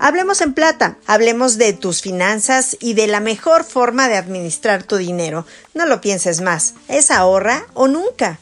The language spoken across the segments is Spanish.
Hablemos en plata, hablemos de tus finanzas y de la mejor forma de administrar tu dinero. No lo pienses más, es ahorra o nunca.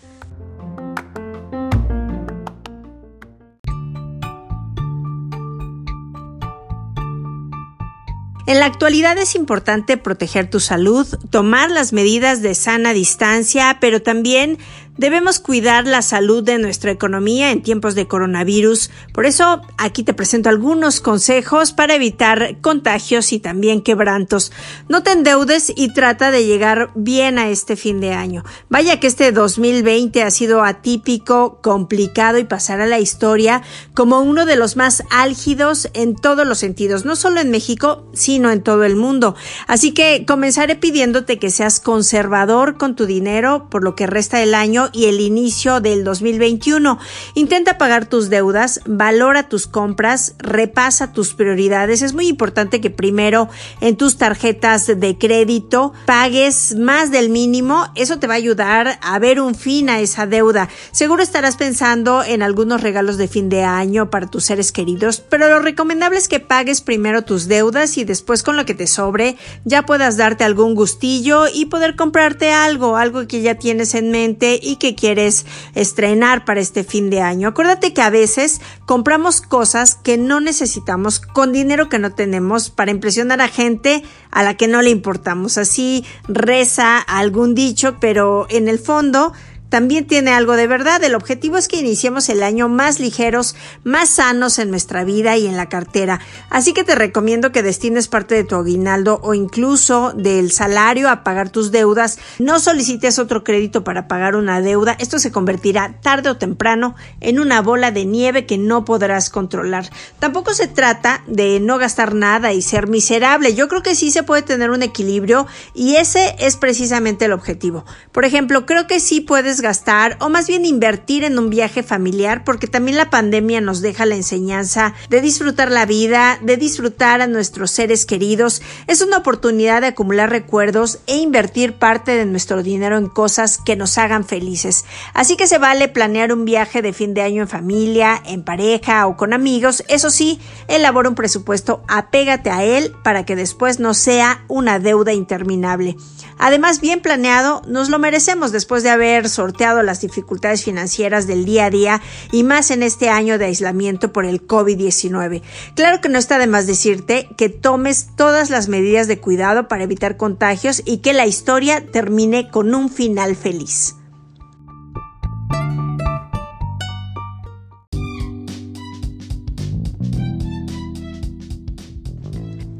En la actualidad es importante proteger tu salud, tomar las medidas de sana distancia, pero también Debemos cuidar la salud de nuestra economía en tiempos de coronavirus. Por eso aquí te presento algunos consejos para evitar contagios y también quebrantos. No te endeudes y trata de llegar bien a este fin de año. Vaya que este 2020 ha sido atípico, complicado y pasará la historia como uno de los más álgidos en todos los sentidos, no solo en México, sino en todo el mundo. Así que comenzaré pidiéndote que seas conservador con tu dinero por lo que resta del año y el inicio del 2021. Intenta pagar tus deudas, valora tus compras, repasa tus prioridades. Es muy importante que primero en tus tarjetas de crédito pagues más del mínimo. Eso te va a ayudar a ver un fin a esa deuda. Seguro estarás pensando en algunos regalos de fin de año para tus seres queridos, pero lo recomendable es que pagues primero tus deudas y después con lo que te sobre ya puedas darte algún gustillo y poder comprarte algo, algo que ya tienes en mente y que quieres estrenar para este fin de año. Acuérdate que a veces compramos cosas que no necesitamos con dinero que no tenemos para impresionar a gente a la que no le importamos. Así reza algún dicho, pero en el fondo también tiene algo de verdad. El objetivo es que iniciemos el año más ligeros, más sanos en nuestra vida y en la cartera. Así que te recomiendo que destines parte de tu aguinaldo o incluso del salario a pagar tus deudas. No solicites otro crédito para pagar una deuda. Esto se convertirá tarde o temprano en una bola de nieve que no podrás controlar. Tampoco se trata de no gastar nada y ser miserable. Yo creo que sí se puede tener un equilibrio y ese es precisamente el objetivo. Por ejemplo, creo que sí puedes gastar o más bien invertir en un viaje familiar porque también la pandemia nos deja la enseñanza de disfrutar la vida, de disfrutar a nuestros seres queridos. Es una oportunidad de acumular recuerdos e invertir parte de nuestro dinero en cosas que nos hagan felices. Así que se vale planear un viaje de fin de año en familia, en pareja o con amigos. Eso sí, elabora un presupuesto, apégate a él para que después no sea una deuda interminable. Además, bien planeado, nos lo merecemos después de haber sorteado las dificultades financieras del día a día y más en este año de aislamiento por el COVID-19. Claro que no está de más decirte que tomes todas las medidas de cuidado para evitar contagios y que la historia termine con un final feliz.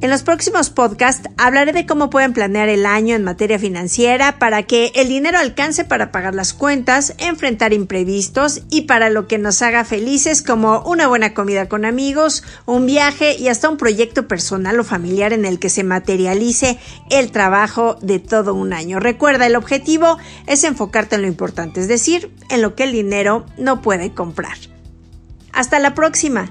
En los próximos podcasts hablaré de cómo pueden planear el año en materia financiera para que el dinero alcance para pagar las cuentas, enfrentar imprevistos y para lo que nos haga felices como una buena comida con amigos, un viaje y hasta un proyecto personal o familiar en el que se materialice el trabajo de todo un año. Recuerda, el objetivo es enfocarte en lo importante, es decir, en lo que el dinero no puede comprar. Hasta la próxima.